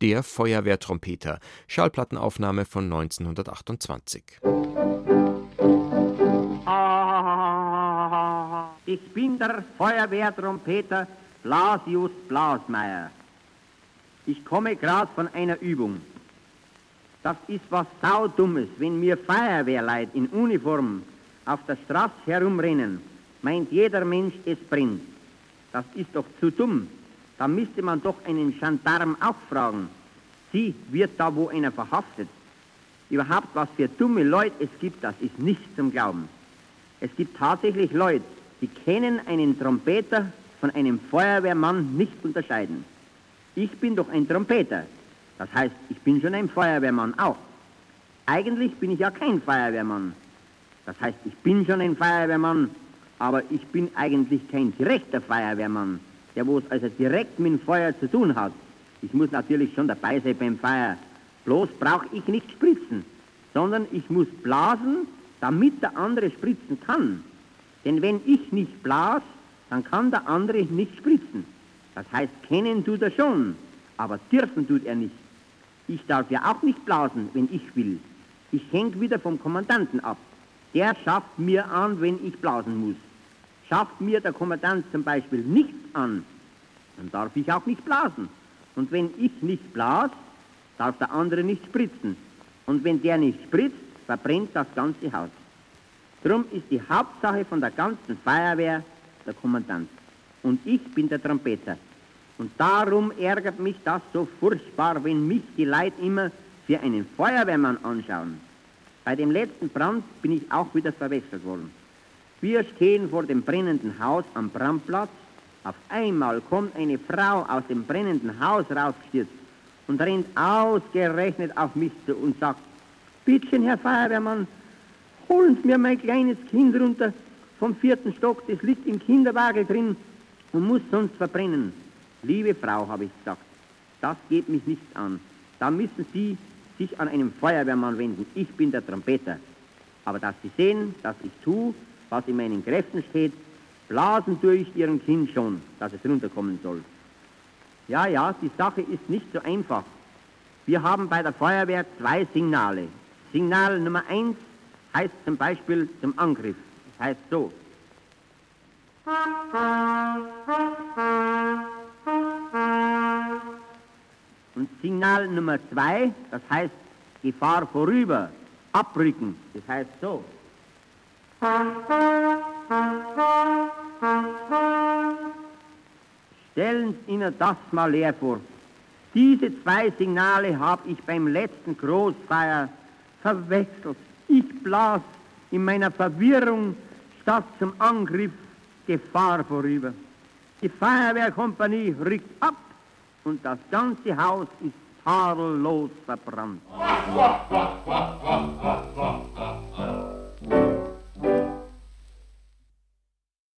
der Feuerwehrtrompeter, Schallplattenaufnahme von 1928. Ich bin der Feuerwehrtrompeter Blasius Blasmeier. Ich komme gerade von einer Übung. Das ist was saudummes, wenn mir Feuerwehrleid in Uniform auf der Straße herumrennen, meint jeder Mensch, es brennt. Das ist doch zu dumm. Da müsste man doch einen Gendarm auch fragen. Sie, wird da wo einer verhaftet? Überhaupt, was für dumme Leute es gibt, das ist nicht zum Glauben. Es gibt tatsächlich Leute, die können einen Trompeter von einem Feuerwehrmann nicht unterscheiden. Ich bin doch ein Trompeter. Das heißt, ich bin schon ein Feuerwehrmann auch. Eigentlich bin ich ja kein Feuerwehrmann. Das heißt, ich bin schon ein Feuerwehrmann, aber ich bin eigentlich kein direkter Feuerwehrmann, der wo es also direkt mit dem Feuer zu tun hat. Ich muss natürlich schon dabei sein beim Feuer. Bloß brauche ich nicht spritzen, sondern ich muss blasen, damit der andere spritzen kann. Denn wenn ich nicht blas, dann kann der andere nicht spritzen. Das heißt, kennen tut er schon, aber dürfen tut er nicht. Ich darf ja auch nicht blasen, wenn ich will. Ich hänge wieder vom Kommandanten ab. Der schafft mir an, wenn ich blasen muss. Schafft mir der Kommandant zum Beispiel nichts an, dann darf ich auch nicht blasen. Und wenn ich nicht blas, darf der andere nicht spritzen. Und wenn der nicht spritzt, verbrennt das ganze Haus. Drum ist die Hauptsache von der ganzen Feuerwehr der Kommandant. Und ich bin der Trompeter. Und darum ärgert mich das so furchtbar, wenn mich die Leute immer für einen Feuerwehrmann anschauen. Bei dem letzten Brand bin ich auch wieder verwechselt worden. Wir stehen vor dem brennenden Haus am Brandplatz. Auf einmal kommt eine Frau aus dem brennenden Haus rausgestürzt und rennt ausgerechnet auf mich zu und sagt, Bittchen, Herr Feuerwehrmann, holen Sie mir mein kleines Kind runter vom vierten Stock, das liegt im Kinderwagen drin und muss sonst verbrennen. Liebe Frau, habe ich gesagt, das geht mich nichts an. Da müssen Sie sich an einen Feuerwehrmann wenden. Ich bin der Trompeter. Aber dass Sie sehen, dass ich tue, was in meinen Kräften steht, blasen tue ich Ihrem Kind schon, dass es runterkommen soll. Ja, ja, die Sache ist nicht so einfach. Wir haben bei der Feuerwehr zwei Signale. Signal Nummer eins heißt zum Beispiel zum Angriff. Das heißt so. Und Signal Nummer zwei, das heißt Gefahr vorüber, abrücken, das heißt so. Stellen Sie Ihnen das mal leer vor. Diese zwei Signale habe ich beim letzten Großfeier verwechselt. Ich blas in meiner Verwirrung statt zum Angriff Gefahr vorüber. Die Feuerwehrkompanie rückt ab und das ganze Haus ist tadellos verbrannt.